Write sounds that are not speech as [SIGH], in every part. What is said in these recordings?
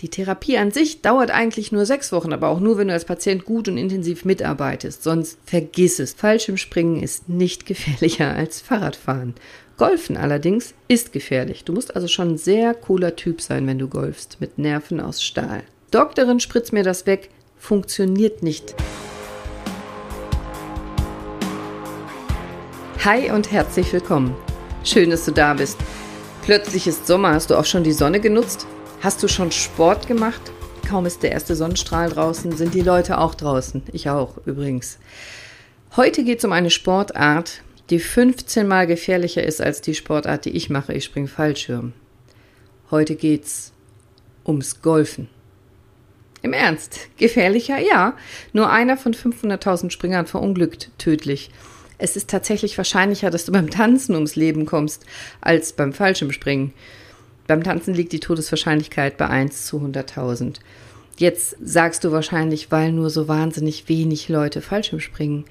Die Therapie an sich dauert eigentlich nur sechs Wochen, aber auch nur, wenn du als Patient gut und intensiv mitarbeitest. Sonst vergiss es. Fallschirmspringen ist nicht gefährlicher [LAUGHS] als Fahrradfahren. Golfen allerdings ist gefährlich. Du musst also schon ein sehr cooler Typ sein, wenn du golfst, mit Nerven aus Stahl. Doktorin spritzt mir das weg, funktioniert nicht. Hi und herzlich willkommen. Schön, dass du da bist. Plötzlich ist Sommer. Hast du auch schon die Sonne genutzt? Hast du schon Sport gemacht? Kaum ist der erste Sonnenstrahl draußen, sind die Leute auch draußen. Ich auch übrigens. Heute geht es um eine Sportart, die 15 mal gefährlicher ist als die Sportart, die ich mache. Ich springe Fallschirm. Heute geht's ums Golfen. Im Ernst, gefährlicher? Ja. Nur einer von 500.000 Springern verunglückt tödlich. Es ist tatsächlich wahrscheinlicher, dass du beim Tanzen ums Leben kommst, als beim Fallschirmspringen. Beim Tanzen liegt die Todeswahrscheinlichkeit bei 1 zu 100.000. Jetzt sagst du wahrscheinlich, weil nur so wahnsinnig wenig Leute Fallschirm springen.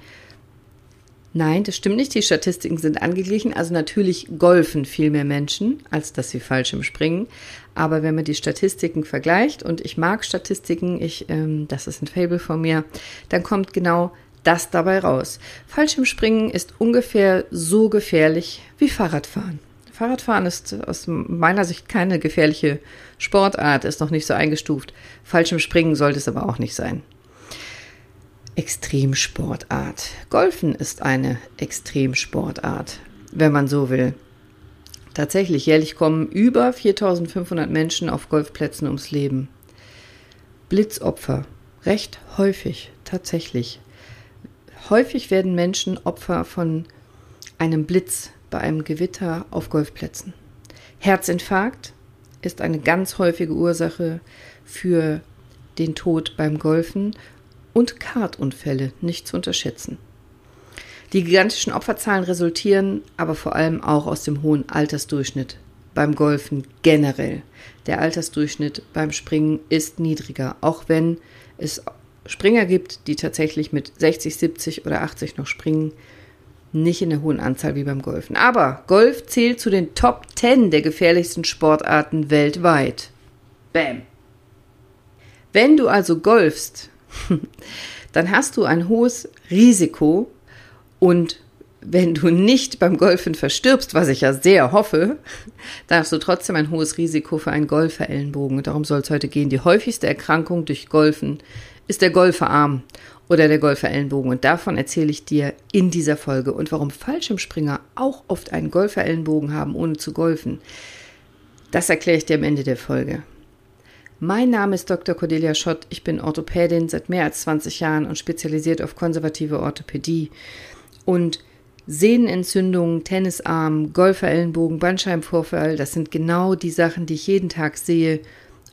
Nein, das stimmt nicht. Die Statistiken sind angeglichen. Also natürlich golfen viel mehr Menschen, als dass sie Fallschirm springen. Aber wenn man die Statistiken vergleicht, und ich mag Statistiken, ich, ähm, das ist ein Fable von mir, dann kommt genau das dabei raus. Fallschirmspringen ist ungefähr so gefährlich wie Fahrradfahren. Fahrradfahren ist aus meiner Sicht keine gefährliche Sportart, ist noch nicht so eingestuft. Fallschirmspringen sollte es aber auch nicht sein. Extremsportart. Golfen ist eine Extremsportart, wenn man so will. Tatsächlich, jährlich kommen über 4500 Menschen auf Golfplätzen ums Leben. Blitzopfer. Recht häufig, tatsächlich. Häufig werden Menschen Opfer von einem Blitz, bei einem Gewitter auf Golfplätzen. Herzinfarkt ist eine ganz häufige Ursache für den Tod beim Golfen und Kartunfälle nicht zu unterschätzen. Die gigantischen Opferzahlen resultieren aber vor allem auch aus dem hohen Altersdurchschnitt beim Golfen generell. Der Altersdurchschnitt beim Springen ist niedriger, auch wenn es Springer gibt, die tatsächlich mit 60, 70 oder 80 noch springen, nicht in der hohen Anzahl wie beim Golfen. Aber Golf zählt zu den Top 10 der gefährlichsten Sportarten weltweit. Bam. Wenn du also golfst, [LAUGHS] dann hast du ein hohes Risiko und wenn du nicht beim Golfen verstirbst, was ich ja sehr hoffe, dann hast du trotzdem ein hohes Risiko für einen Golferellenbogen. darum soll es heute gehen. Die häufigste Erkrankung durch Golfen ist der Golferarm oder der Golferellenbogen. Und davon erzähle ich dir in dieser Folge und warum Fallschirmspringer auch oft einen Golferellenbogen haben, ohne zu golfen. Das erkläre ich dir am Ende der Folge. Mein Name ist Dr. Cordelia Schott. Ich bin Orthopädin seit mehr als 20 Jahren und spezialisiert auf konservative Orthopädie. Und Sehnenentzündungen, Tennisarm, Golferellenbogen, Bandscheibenvorfall, das sind genau die Sachen, die ich jeden Tag sehe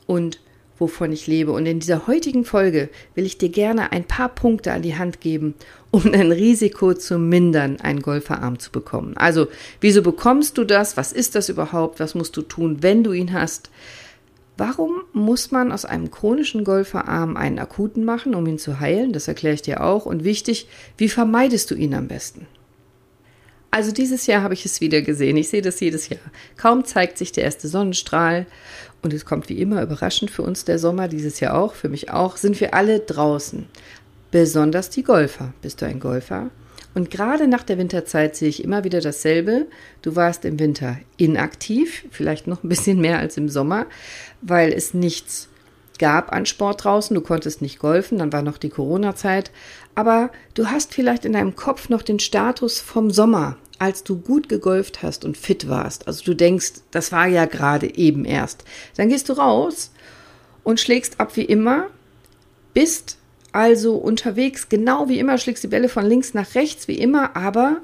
und wovon ich lebe. Und in dieser heutigen Folge will ich dir gerne ein paar Punkte an die Hand geben, um dein Risiko zu mindern, einen Golferarm zu bekommen. Also, wieso bekommst du das? Was ist das überhaupt? Was musst du tun, wenn du ihn hast? Warum muss man aus einem chronischen Golferarm einen akuten machen, um ihn zu heilen? Das erkläre ich dir auch. Und wichtig, wie vermeidest du ihn am besten? Also dieses Jahr habe ich es wieder gesehen. Ich sehe das jedes Jahr. Kaum zeigt sich der erste Sonnenstrahl und es kommt wie immer überraschend für uns der Sommer, dieses Jahr auch, für mich auch, sind wir alle draußen. Besonders die Golfer. Bist du ein Golfer? Und gerade nach der Winterzeit sehe ich immer wieder dasselbe. Du warst im Winter inaktiv, vielleicht noch ein bisschen mehr als im Sommer, weil es nichts gab an Sport draußen. Du konntest nicht golfen, dann war noch die Corona-Zeit. Aber du hast vielleicht in deinem Kopf noch den Status vom Sommer als du gut gegolft hast und fit warst, also du denkst, das war ja gerade eben erst, dann gehst du raus und schlägst ab wie immer, bist also unterwegs, genau wie immer, schlägst die Bälle von links nach rechts, wie immer, aber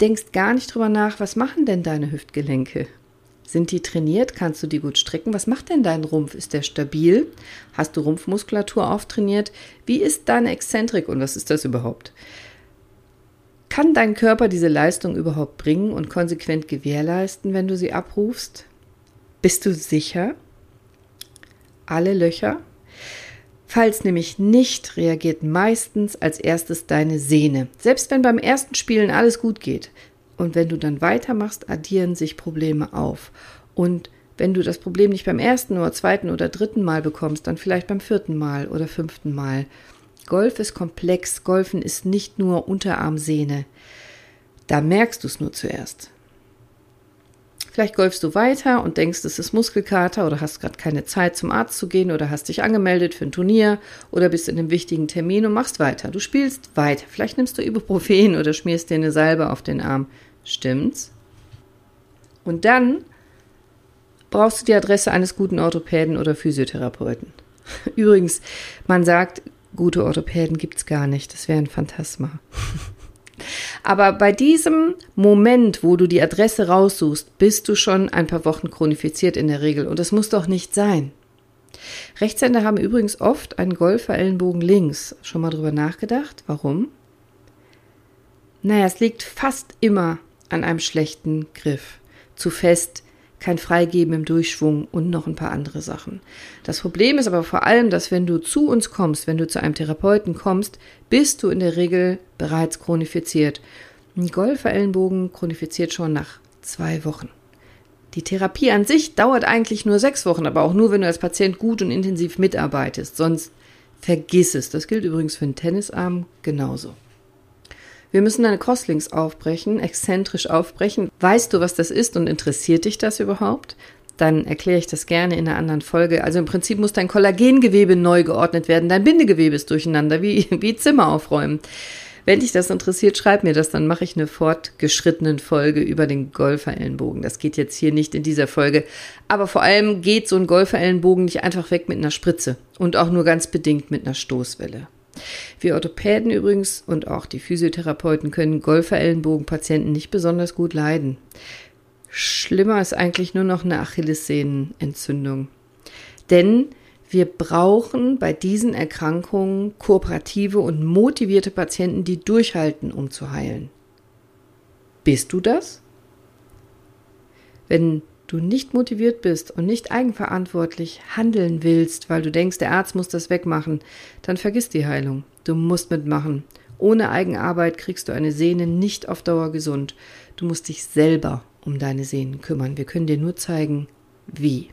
denkst gar nicht drüber nach, was machen denn deine Hüftgelenke? Sind die trainiert? Kannst du die gut strecken? Was macht denn dein Rumpf? Ist der stabil? Hast du Rumpfmuskulatur auftrainiert? Wie ist deine Exzentrik und was ist das überhaupt? Kann dein Körper diese Leistung überhaupt bringen und konsequent gewährleisten, wenn du sie abrufst? Bist du sicher? Alle Löcher? Falls nämlich nicht, reagiert meistens als erstes deine Sehne. Selbst wenn beim ersten Spielen alles gut geht. Und wenn du dann weitermachst, addieren sich Probleme auf. Und wenn du das Problem nicht beim ersten oder zweiten oder dritten Mal bekommst, dann vielleicht beim vierten Mal oder fünften Mal. Golf ist komplex. Golfen ist nicht nur Unterarmsehne. Da merkst du es nur zuerst. Vielleicht golfst du weiter und denkst, es ist Muskelkater oder hast gerade keine Zeit zum Arzt zu gehen oder hast dich angemeldet für ein Turnier oder bist in einem wichtigen Termin und machst weiter. Du spielst weiter. Vielleicht nimmst du Ibuprofen oder schmierst dir eine Salbe auf den Arm. Stimmt's? Und dann brauchst du die Adresse eines guten Orthopäden oder Physiotherapeuten. [LAUGHS] Übrigens, man sagt, gute Orthopäden gibt's gar nicht. Das wäre ein Phantasma. [LAUGHS] Aber bei diesem Moment, wo du die Adresse raussuchst, bist du schon ein paar Wochen chronifiziert in der Regel. Und das muss doch nicht sein. Rechtshänder haben übrigens oft einen Golfer-Ellenbogen links. Schon mal drüber nachgedacht? Warum? Naja, es liegt fast immer an einem schlechten Griff. Zu fest, kein Freigeben im Durchschwung und noch ein paar andere Sachen. Das Problem ist aber vor allem, dass wenn du zu uns kommst, wenn du zu einem Therapeuten kommst, bist du in der Regel bereits chronifiziert. Ein Golfer-Ellenbogen chronifiziert schon nach zwei Wochen. Die Therapie an sich dauert eigentlich nur sechs Wochen, aber auch nur, wenn du als Patient gut und intensiv mitarbeitest. Sonst vergiss es. Das gilt übrigens für den Tennisarm genauso. Wir müssen deine Crosslinks aufbrechen, exzentrisch aufbrechen. Weißt du, was das ist und interessiert dich das überhaupt? Dann erkläre ich das gerne in einer anderen Folge. Also im Prinzip muss dein Kollagengewebe neu geordnet werden, dein Bindegewebe ist durcheinander, wie, [LAUGHS] wie Zimmer aufräumen. Wenn dich das interessiert, schreib mir das, dann mache ich eine fortgeschrittenen Folge über den Golferellenbogen. Das geht jetzt hier nicht in dieser Folge. Aber vor allem geht so ein Golferellenbogen nicht einfach weg mit einer Spritze und auch nur ganz bedingt mit einer Stoßwelle. Wir Orthopäden übrigens und auch die Physiotherapeuten können Golfer-Ellenbogen-Patienten nicht besonders gut leiden. Schlimmer ist eigentlich nur noch eine Achillessehnenentzündung. Denn wir brauchen bei diesen Erkrankungen kooperative und motivierte Patienten, die durchhalten, um zu heilen. Bist du das? Wenn du nicht motiviert bist und nicht eigenverantwortlich handeln willst, weil du denkst, der Arzt muss das wegmachen, dann vergiss die Heilung. Du musst mitmachen. Ohne Eigenarbeit kriegst du eine Sehne nicht auf Dauer gesund. Du musst dich selber um deine Sehnen kümmern. Wir können dir nur zeigen, wie.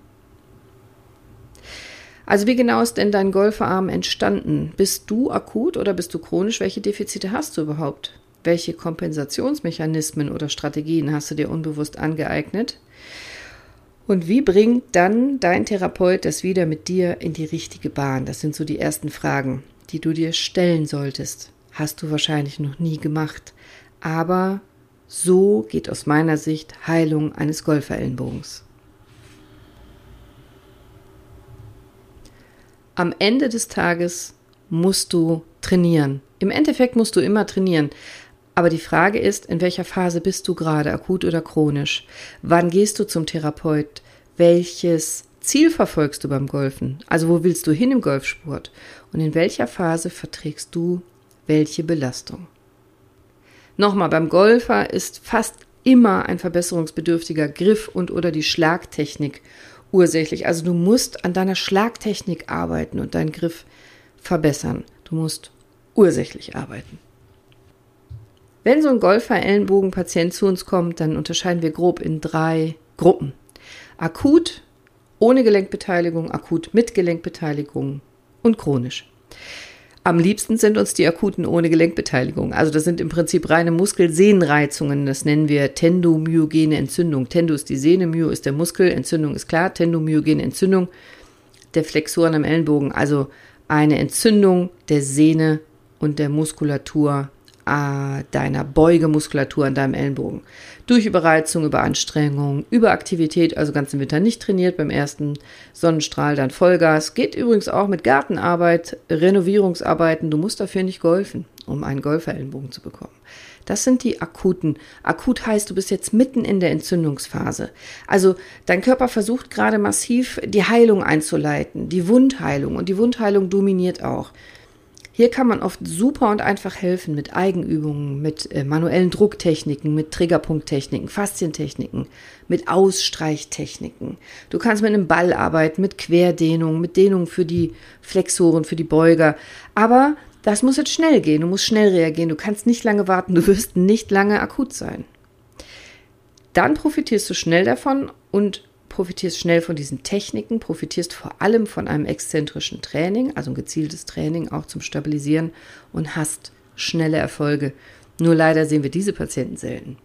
Also wie genau ist denn dein Golferarm entstanden? Bist du akut oder bist du chronisch? Welche Defizite hast du überhaupt? Welche Kompensationsmechanismen oder Strategien hast du dir unbewusst angeeignet? Und wie bringt dann dein Therapeut das wieder mit dir in die richtige Bahn? Das sind so die ersten Fragen, die du dir stellen solltest. Hast du wahrscheinlich noch nie gemacht. Aber so geht aus meiner Sicht Heilung eines Golferellenbogens. Am Ende des Tages musst du trainieren. Im Endeffekt musst du immer trainieren. Aber die Frage ist, in welcher Phase bist du gerade, akut oder chronisch? Wann gehst du zum Therapeut? Welches Ziel verfolgst du beim Golfen? Also wo willst du hin im Golfsport? Und in welcher Phase verträgst du welche Belastung? Nochmal, beim Golfer ist fast immer ein verbesserungsbedürftiger Griff und oder die Schlagtechnik ursächlich. Also du musst an deiner Schlagtechnik arbeiten und deinen Griff verbessern. Du musst ursächlich arbeiten. Wenn so ein Golfer-Ellenbogen-Patient zu uns kommt, dann unterscheiden wir grob in drei Gruppen. Akut, ohne Gelenkbeteiligung, akut mit Gelenkbeteiligung und chronisch. Am liebsten sind uns die akuten ohne Gelenkbeteiligung. Also das sind im Prinzip reine Muskelsehnenreizungen. Das nennen wir tendomyogene Entzündung. Tendo ist die Sehne, myo ist der Muskel, Entzündung ist klar. Tendomyogene Entzündung der Flexoren am Ellenbogen. Also eine Entzündung der Sehne und der Muskulatur äh, deiner Beugemuskulatur an deinem Ellenbogen. Durch Überreizung, Überanstrengung, Überaktivität, also ganzen Winter nicht trainiert, beim ersten Sonnenstrahl dann Vollgas. Geht übrigens auch mit Gartenarbeit, Renovierungsarbeiten. Du musst dafür nicht golfen, um einen Golferellenbogen zu bekommen. Das sind die akuten. Akut heißt, du bist jetzt mitten in der Entzündungsphase. Also dein Körper versucht gerade massiv die Heilung einzuleiten, die Wundheilung. Und die Wundheilung dominiert auch. Hier kann man oft super und einfach helfen mit Eigenübungen, mit äh, manuellen Drucktechniken, mit Triggerpunkttechniken, Faszientechniken, mit Ausstreichtechniken. Du kannst mit einem Ball arbeiten, mit Querdehnung, mit Dehnung für die Flexoren, für die Beuger. Aber das muss jetzt schnell gehen. Du musst schnell reagieren. Du kannst nicht lange warten. Du wirst nicht lange akut sein. Dann profitierst du schnell davon und profitierst schnell von diesen Techniken, profitierst vor allem von einem exzentrischen Training, also ein gezieltes Training auch zum Stabilisieren und hast schnelle Erfolge. Nur leider sehen wir diese Patienten selten.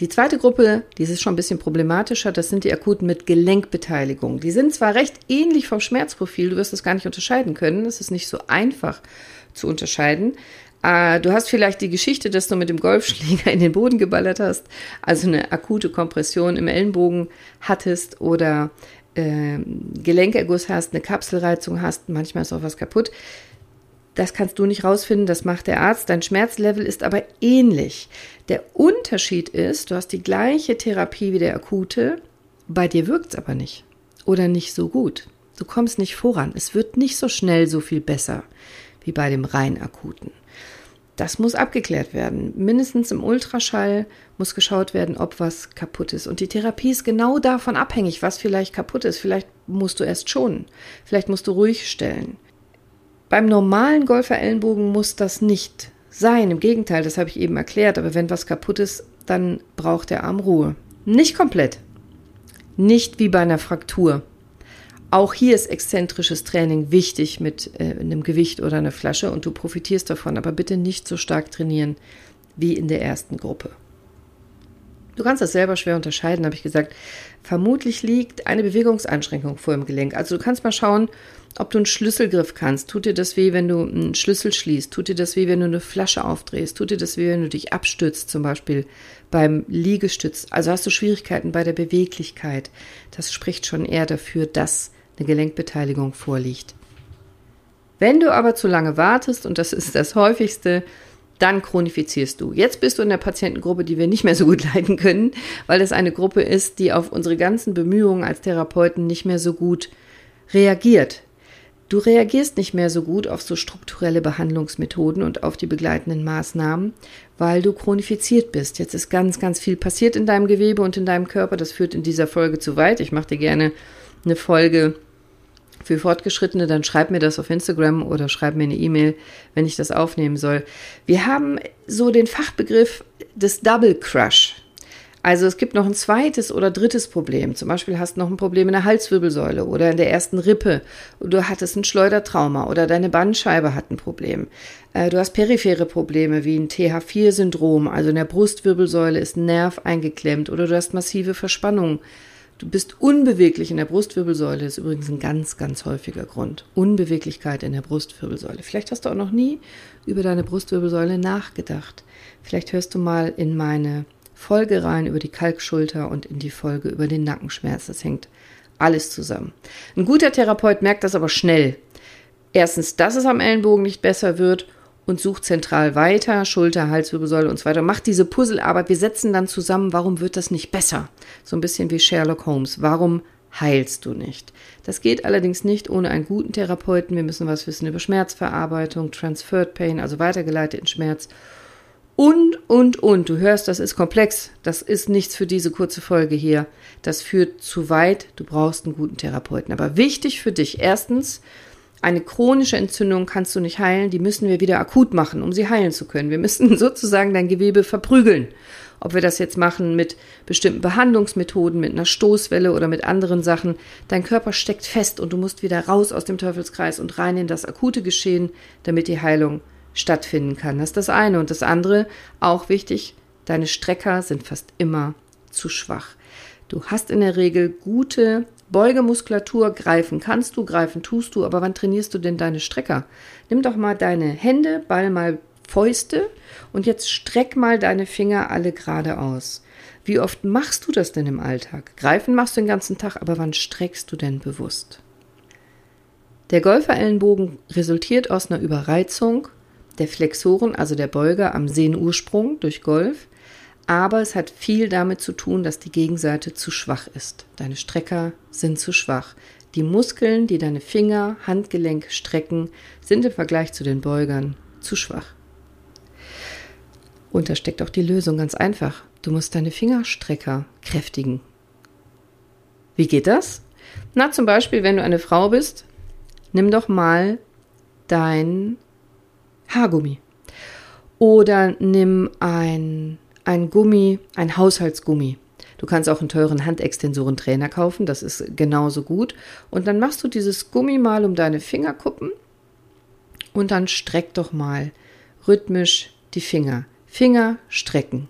Die zweite Gruppe, die ist schon ein bisschen problematischer, das sind die Akuten mit Gelenkbeteiligung. Die sind zwar recht ähnlich vom Schmerzprofil, du wirst es gar nicht unterscheiden können, es ist nicht so einfach zu unterscheiden. Äh, du hast vielleicht die Geschichte, dass du mit dem Golfschläger in den Boden geballert hast, also eine akute Kompression im Ellenbogen hattest oder äh, Gelenkerguss hast, eine Kapselreizung hast, manchmal ist auch was kaputt. Das kannst du nicht rausfinden, das macht der Arzt. Dein Schmerzlevel ist aber ähnlich. Der Unterschied ist, du hast die gleiche Therapie wie der akute, bei dir wirkt es aber nicht oder nicht so gut. Du kommst nicht voran. Es wird nicht so schnell so viel besser wie bei dem rein akuten. Das muss abgeklärt werden. Mindestens im Ultraschall muss geschaut werden, ob was kaputt ist. Und die Therapie ist genau davon abhängig, was vielleicht kaputt ist. Vielleicht musst du erst schonen. Vielleicht musst du ruhig stellen. Beim normalen Golfer-Ellenbogen muss das nicht sein. Im Gegenteil, das habe ich eben erklärt. Aber wenn was kaputt ist, dann braucht der Arm Ruhe. Nicht komplett. Nicht wie bei einer Fraktur. Auch hier ist exzentrisches Training wichtig mit äh, einem Gewicht oder einer Flasche und du profitierst davon, aber bitte nicht so stark trainieren wie in der ersten Gruppe. Du kannst das selber schwer unterscheiden, habe ich gesagt. Vermutlich liegt eine Bewegungseinschränkung vor dem Gelenk. Also du kannst mal schauen, ob du einen Schlüsselgriff kannst. Tut dir das weh, wenn du einen Schlüssel schließt? Tut dir das weh, wenn du eine Flasche aufdrehst? Tut dir das weh, wenn du dich abstützt, zum Beispiel beim Liegestütz? Also hast du Schwierigkeiten bei der Beweglichkeit. Das spricht schon eher dafür, dass eine Gelenkbeteiligung vorliegt. Wenn du aber zu lange wartest, und das ist das häufigste, dann chronifizierst du. Jetzt bist du in der Patientengruppe, die wir nicht mehr so gut [LAUGHS] leiden können, weil es eine Gruppe ist, die auf unsere ganzen Bemühungen als Therapeuten nicht mehr so gut reagiert. Du reagierst nicht mehr so gut auf so strukturelle Behandlungsmethoden und auf die begleitenden Maßnahmen, weil du chronifiziert bist. Jetzt ist ganz, ganz viel passiert in deinem Gewebe und in deinem Körper. Das führt in dieser Folge zu weit. Ich mache dir gerne eine Folge für Fortgeschrittene, dann schreib mir das auf Instagram oder schreib mir eine E-Mail, wenn ich das aufnehmen soll. Wir haben so den Fachbegriff des Double Crush. Also es gibt noch ein zweites oder drittes Problem. Zum Beispiel hast du noch ein Problem in der Halswirbelsäule oder in der ersten Rippe. Du hattest ein Schleudertrauma oder deine Bandscheibe hat ein Problem. Äh, du hast periphere Probleme wie ein TH4-Syndrom, also in der Brustwirbelsäule ist ein Nerv eingeklemmt oder du hast massive Verspannungen Du bist unbeweglich in der Brustwirbelsäule, ist übrigens ein ganz, ganz häufiger Grund. Unbeweglichkeit in der Brustwirbelsäule. Vielleicht hast du auch noch nie über deine Brustwirbelsäule nachgedacht. Vielleicht hörst du mal in meine Folge rein über die Kalkschulter und in die Folge über den Nackenschmerz. Das hängt alles zusammen. Ein guter Therapeut merkt das aber schnell. Erstens, dass es am Ellenbogen nicht besser wird und sucht zentral weiter, Schulter, Halswirbelsäule und so weiter. Macht diese Puzzlearbeit. Wir setzen dann zusammen, warum wird das nicht besser? So ein bisschen wie Sherlock Holmes. Warum heilst du nicht? Das geht allerdings nicht ohne einen guten Therapeuten. Wir müssen was wissen über Schmerzverarbeitung, Transferred Pain, also weitergeleiteten Schmerz. Und, und, und. Du hörst, das ist komplex. Das ist nichts für diese kurze Folge hier. Das führt zu weit. Du brauchst einen guten Therapeuten. Aber wichtig für dich. Erstens, eine chronische Entzündung kannst du nicht heilen, die müssen wir wieder akut machen, um sie heilen zu können. Wir müssen [LAUGHS] sozusagen dein Gewebe verprügeln. Ob wir das jetzt machen mit bestimmten Behandlungsmethoden, mit einer Stoßwelle oder mit anderen Sachen. Dein Körper steckt fest und du musst wieder raus aus dem Teufelskreis und rein in das akute Geschehen, damit die Heilung stattfinden kann. Das ist das eine. Und das andere, auch wichtig, deine Strecker sind fast immer zu schwach. Du hast in der Regel gute Beugemuskulatur greifen kannst du, greifen tust du, aber wann trainierst du denn deine Strecker? Nimm doch mal deine Hände, ball mal Fäuste und jetzt streck mal deine Finger alle geradeaus. Wie oft machst du das denn im Alltag? Greifen machst du den ganzen Tag, aber wann streckst du denn bewusst? Der Golferellenbogen resultiert aus einer Überreizung der Flexoren, also der Beuger am Sehnenursprung durch Golf aber es hat viel damit zu tun, dass die Gegenseite zu schwach ist. Deine Strecker sind zu schwach. Die Muskeln, die deine Finger, Handgelenk strecken, sind im Vergleich zu den Beugern zu schwach. Und da steckt auch die Lösung ganz einfach. Du musst deine Fingerstrecker kräftigen. Wie geht das? Na, zum Beispiel, wenn du eine Frau bist, nimm doch mal dein Haargummi. Oder nimm ein ein Gummi, ein Haushaltsgummi. Du kannst auch einen teuren Handextensorentrainer kaufen, das ist genauso gut. Und dann machst du dieses Gummi mal um deine Fingerkuppen und dann streck doch mal rhythmisch die Finger. Finger strecken.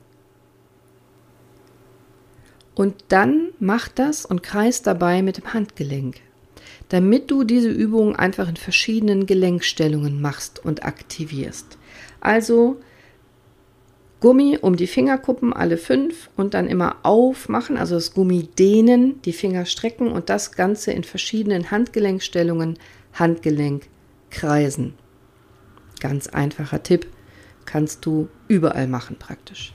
Und dann mach das und kreis dabei mit dem Handgelenk, damit du diese Übung einfach in verschiedenen Gelenkstellungen machst und aktivierst. Also Gummi um die Fingerkuppen, alle fünf, und dann immer aufmachen, also das Gummi dehnen, die Finger strecken und das Ganze in verschiedenen Handgelenkstellungen, Handgelenk kreisen. Ganz einfacher Tipp, kannst du überall machen praktisch.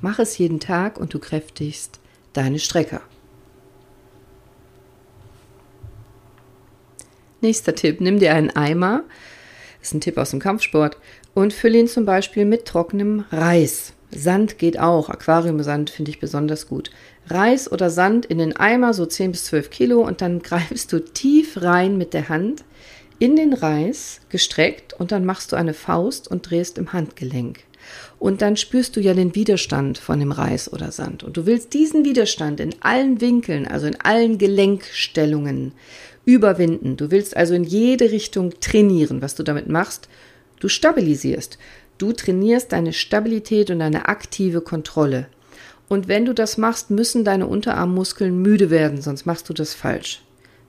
Mach es jeden Tag und du kräftigst deine Strecker. Nächster Tipp, nimm dir einen Eimer, das ist ein Tipp aus dem Kampfsport, und fülle ihn zum Beispiel mit trockenem Reis. Sand geht auch, Aquariumsand finde ich besonders gut. Reis oder Sand in den Eimer, so 10 bis 12 Kilo, und dann [LAUGHS] greifst du tief rein mit der Hand in den Reis, gestreckt, und dann machst du eine Faust und drehst im Handgelenk. Und dann spürst du ja den Widerstand von dem Reis oder Sand. Und du willst diesen Widerstand in allen Winkeln, also in allen Gelenkstellungen überwinden. Du willst also in jede Richtung trainieren, was du damit machst. Du stabilisierst. Du trainierst deine Stabilität und deine aktive Kontrolle. Und wenn du das machst, müssen deine Unterarmmuskeln müde werden, sonst machst du das falsch.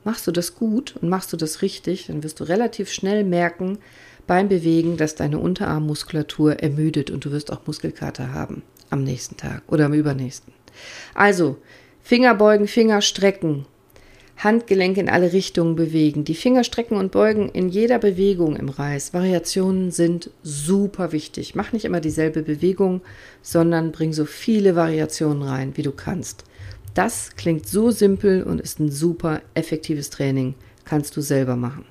Machst du das gut und machst du das richtig, dann wirst du relativ schnell merken beim Bewegen, dass deine Unterarmmuskulatur ermüdet und du wirst auch Muskelkater haben am nächsten Tag oder am übernächsten. Also, Finger beugen, Finger strecken, Handgelenke in alle Richtungen bewegen, die Finger strecken und beugen in jeder Bewegung im Reis. Variationen sind super wichtig. Mach nicht immer dieselbe Bewegung, sondern bring so viele Variationen rein, wie du kannst. Das klingt so simpel und ist ein super effektives Training. Kannst du selber machen.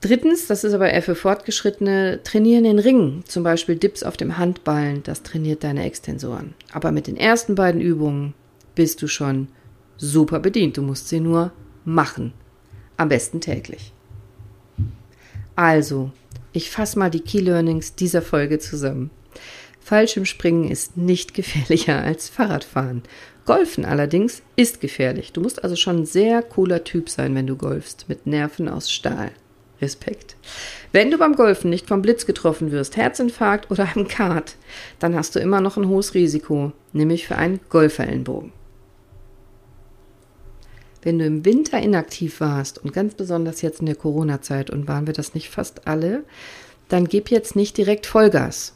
Drittens, das ist aber eher für Fortgeschrittene, trainieren den Ring. Zum Beispiel Dips auf dem Handballen, das trainiert deine Extensoren. Aber mit den ersten beiden Übungen bist du schon super bedient. Du musst sie nur machen. Am besten täglich. Also, ich fasse mal die Key Learnings dieser Folge zusammen. Fallschirmspringen ist nicht [LAUGHS] gefährlicher als Fahrradfahren. Golfen allerdings ist gefährlich. Du musst also schon ein sehr cooler Typ sein, wenn du golfst, mit Nerven aus Stahl. Respekt. Wenn du beim Golfen nicht vom Blitz getroffen wirst, Herzinfarkt oder [LAUGHS] einem Kart, dann hast du immer noch ein hohes Risiko, nämlich für einen Golferellenbogen. Wenn du im Winter inaktiv warst und ganz besonders jetzt in der Corona-Zeit und waren wir das nicht fast alle, dann gib jetzt nicht direkt Vollgas.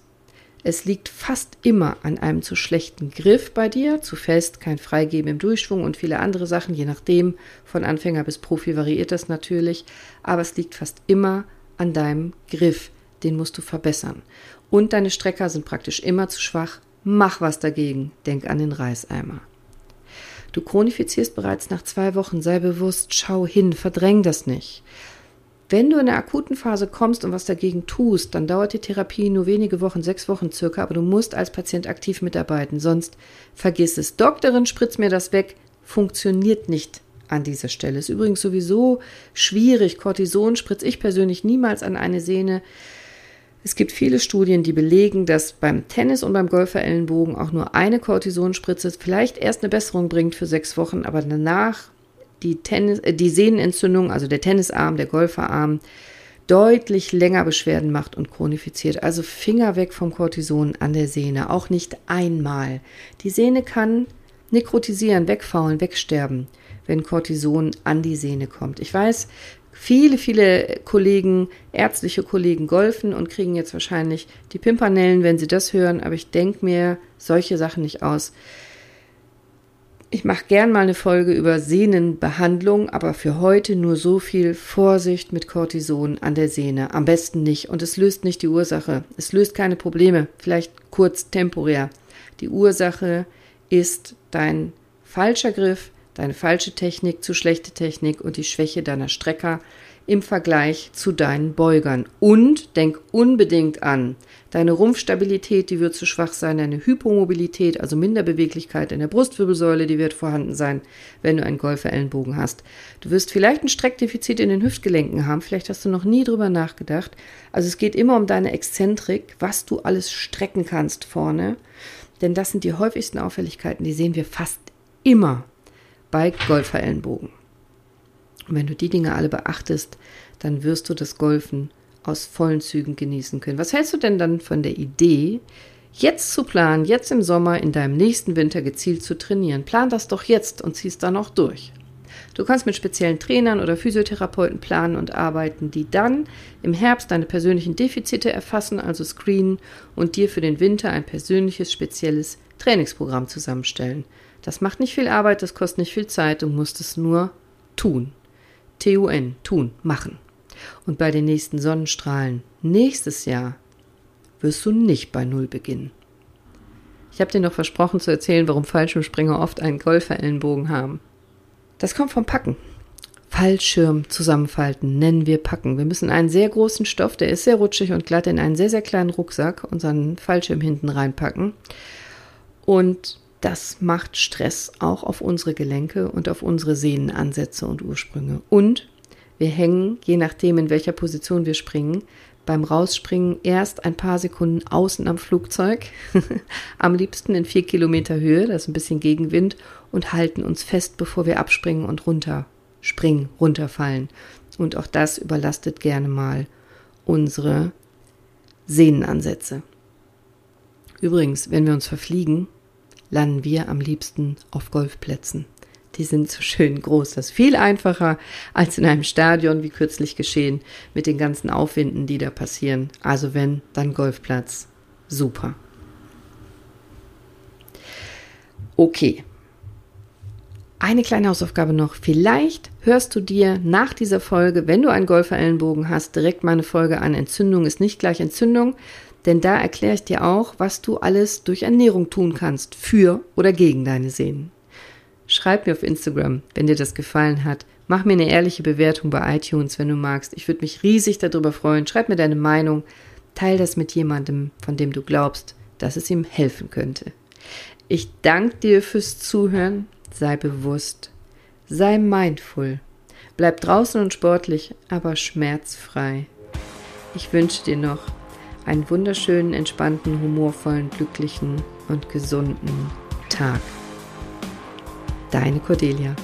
Es liegt fast immer an einem zu schlechten Griff bei dir, zu fest, kein Freigeben im Durchschwung und viele andere Sachen, je nachdem, von Anfänger bis Profi variiert das natürlich, aber es liegt fast immer an deinem Griff, den musst du verbessern. Und deine Strecker sind praktisch immer zu schwach, mach was dagegen, denk an den Reißeimer. Du chronifizierst bereits nach zwei Wochen, sei bewusst, schau hin, verdräng das nicht. Wenn du in der akuten Phase kommst und was dagegen tust, dann dauert die Therapie nur wenige Wochen, sechs Wochen circa, aber du musst als Patient aktiv mitarbeiten, sonst vergiss es. Doktorin, spritz mir das weg, funktioniert nicht an dieser Stelle. Ist übrigens sowieso schwierig. Cortison spritze ich persönlich niemals an eine Sehne. Es gibt viele Studien, die belegen, dass beim Tennis und beim Golferellenbogen auch nur eine Cortisonspritze vielleicht erst eine Besserung bringt für sechs Wochen, aber danach die, Tennis, äh, die Sehnenentzündung, also der Tennisarm, der Golferarm, deutlich länger Beschwerden macht und chronifiziert. Also Finger weg vom Cortison an der Sehne, auch nicht einmal. Die Sehne kann nekrotisieren, wegfaulen, wegsterben, wenn Cortison an die Sehne kommt. Ich weiß, viele, viele Kollegen, ärztliche Kollegen golfen und kriegen jetzt wahrscheinlich die Pimpanellen, wenn sie das hören, aber ich denke mir solche Sachen nicht aus. Ich mache gern mal eine Folge über Sehnenbehandlung, aber für heute nur so viel Vorsicht mit Cortison an der Sehne. Am besten nicht. Und es löst nicht die Ursache. Es löst keine Probleme. Vielleicht kurz temporär. Die Ursache ist dein falscher Griff, deine falsche Technik, zu schlechte Technik und die Schwäche deiner Strecker im Vergleich zu deinen Beugern. Und denk unbedingt an, deine Rumpfstabilität, die wird zu schwach sein, deine Hypomobilität, also Minderbeweglichkeit in der Brustwirbelsäule, die wird vorhanden sein, wenn du einen Golferellenbogen hast. Du wirst vielleicht ein Streckdefizit in den Hüftgelenken haben, vielleicht hast du noch nie drüber nachgedacht. Also es geht immer um deine Exzentrik, was du alles strecken kannst vorne. denn das sind die häufigsten Auffälligkeiten, die sehen wir fast immer bei Golferellenbogen. Und wenn du die Dinge alle beachtest, dann wirst du das Golfen aus vollen Zügen genießen können. Was hältst du denn dann von der Idee, jetzt zu planen, jetzt im Sommer in deinem nächsten Winter gezielt zu trainieren? Plan das doch jetzt und ziehst dann auch durch. Du kannst mit speziellen Trainern oder Physiotherapeuten planen und arbeiten, die dann im Herbst deine persönlichen Defizite erfassen, also screenen und dir für den Winter ein persönliches, spezielles Trainingsprogramm zusammenstellen. Das macht nicht viel Arbeit, das kostet nicht viel Zeit, du musst es nur tun. T-U-N, tun, machen. Und bei den nächsten Sonnenstrahlen nächstes Jahr wirst du nicht bei Null beginnen. Ich habe dir noch versprochen zu erzählen, warum Fallschirmspringer oft einen Golferellenbogen haben. Das kommt vom Packen. Fallschirm zusammenfalten, nennen wir Packen. Wir müssen einen sehr großen Stoff, der ist sehr rutschig und glatt, in einen sehr, sehr kleinen Rucksack unseren Fallschirm hinten reinpacken. Und das macht Stress auch auf unsere Gelenke und auf unsere Sehnenansätze und Ursprünge. Und wir hängen, je nachdem, in welcher Position wir springen, beim Rausspringen erst ein paar Sekunden außen am Flugzeug, [LAUGHS] am liebsten in vier Kilometer Höhe, das ist ein bisschen Gegenwind, und halten uns fest, bevor wir abspringen und runter runterfallen. Und auch das überlastet gerne mal unsere Sehnenansätze. Übrigens, wenn wir uns verfliegen, landen wir am liebsten auf Golfplätzen. Die sind so schön groß. Das ist viel einfacher als in einem Stadion, wie kürzlich geschehen, mit den ganzen Aufwinden, die da passieren. Also wenn, dann Golfplatz. Super. Okay. Eine kleine Hausaufgabe noch. Vielleicht hörst du dir nach dieser Folge, wenn du einen Golferellenbogen hast, direkt meine Folge an. Entzündung ist nicht gleich Entzündung, denn da erkläre ich dir auch, was du alles durch Ernährung tun kannst, für oder gegen deine Sehnen. Schreib mir auf Instagram, wenn dir das gefallen hat. Mach mir eine ehrliche Bewertung bei iTunes, wenn du magst. Ich würde mich riesig darüber freuen. Schreib mir deine Meinung. Teil das mit jemandem, von dem du glaubst, dass es ihm helfen könnte. Ich danke dir fürs Zuhören. Sei bewusst. Sei mindful. Bleib draußen und sportlich, aber schmerzfrei. Ich wünsche dir noch einen wunderschönen, entspannten, humorvollen, glücklichen und gesunden Tag. Deine Cordelia.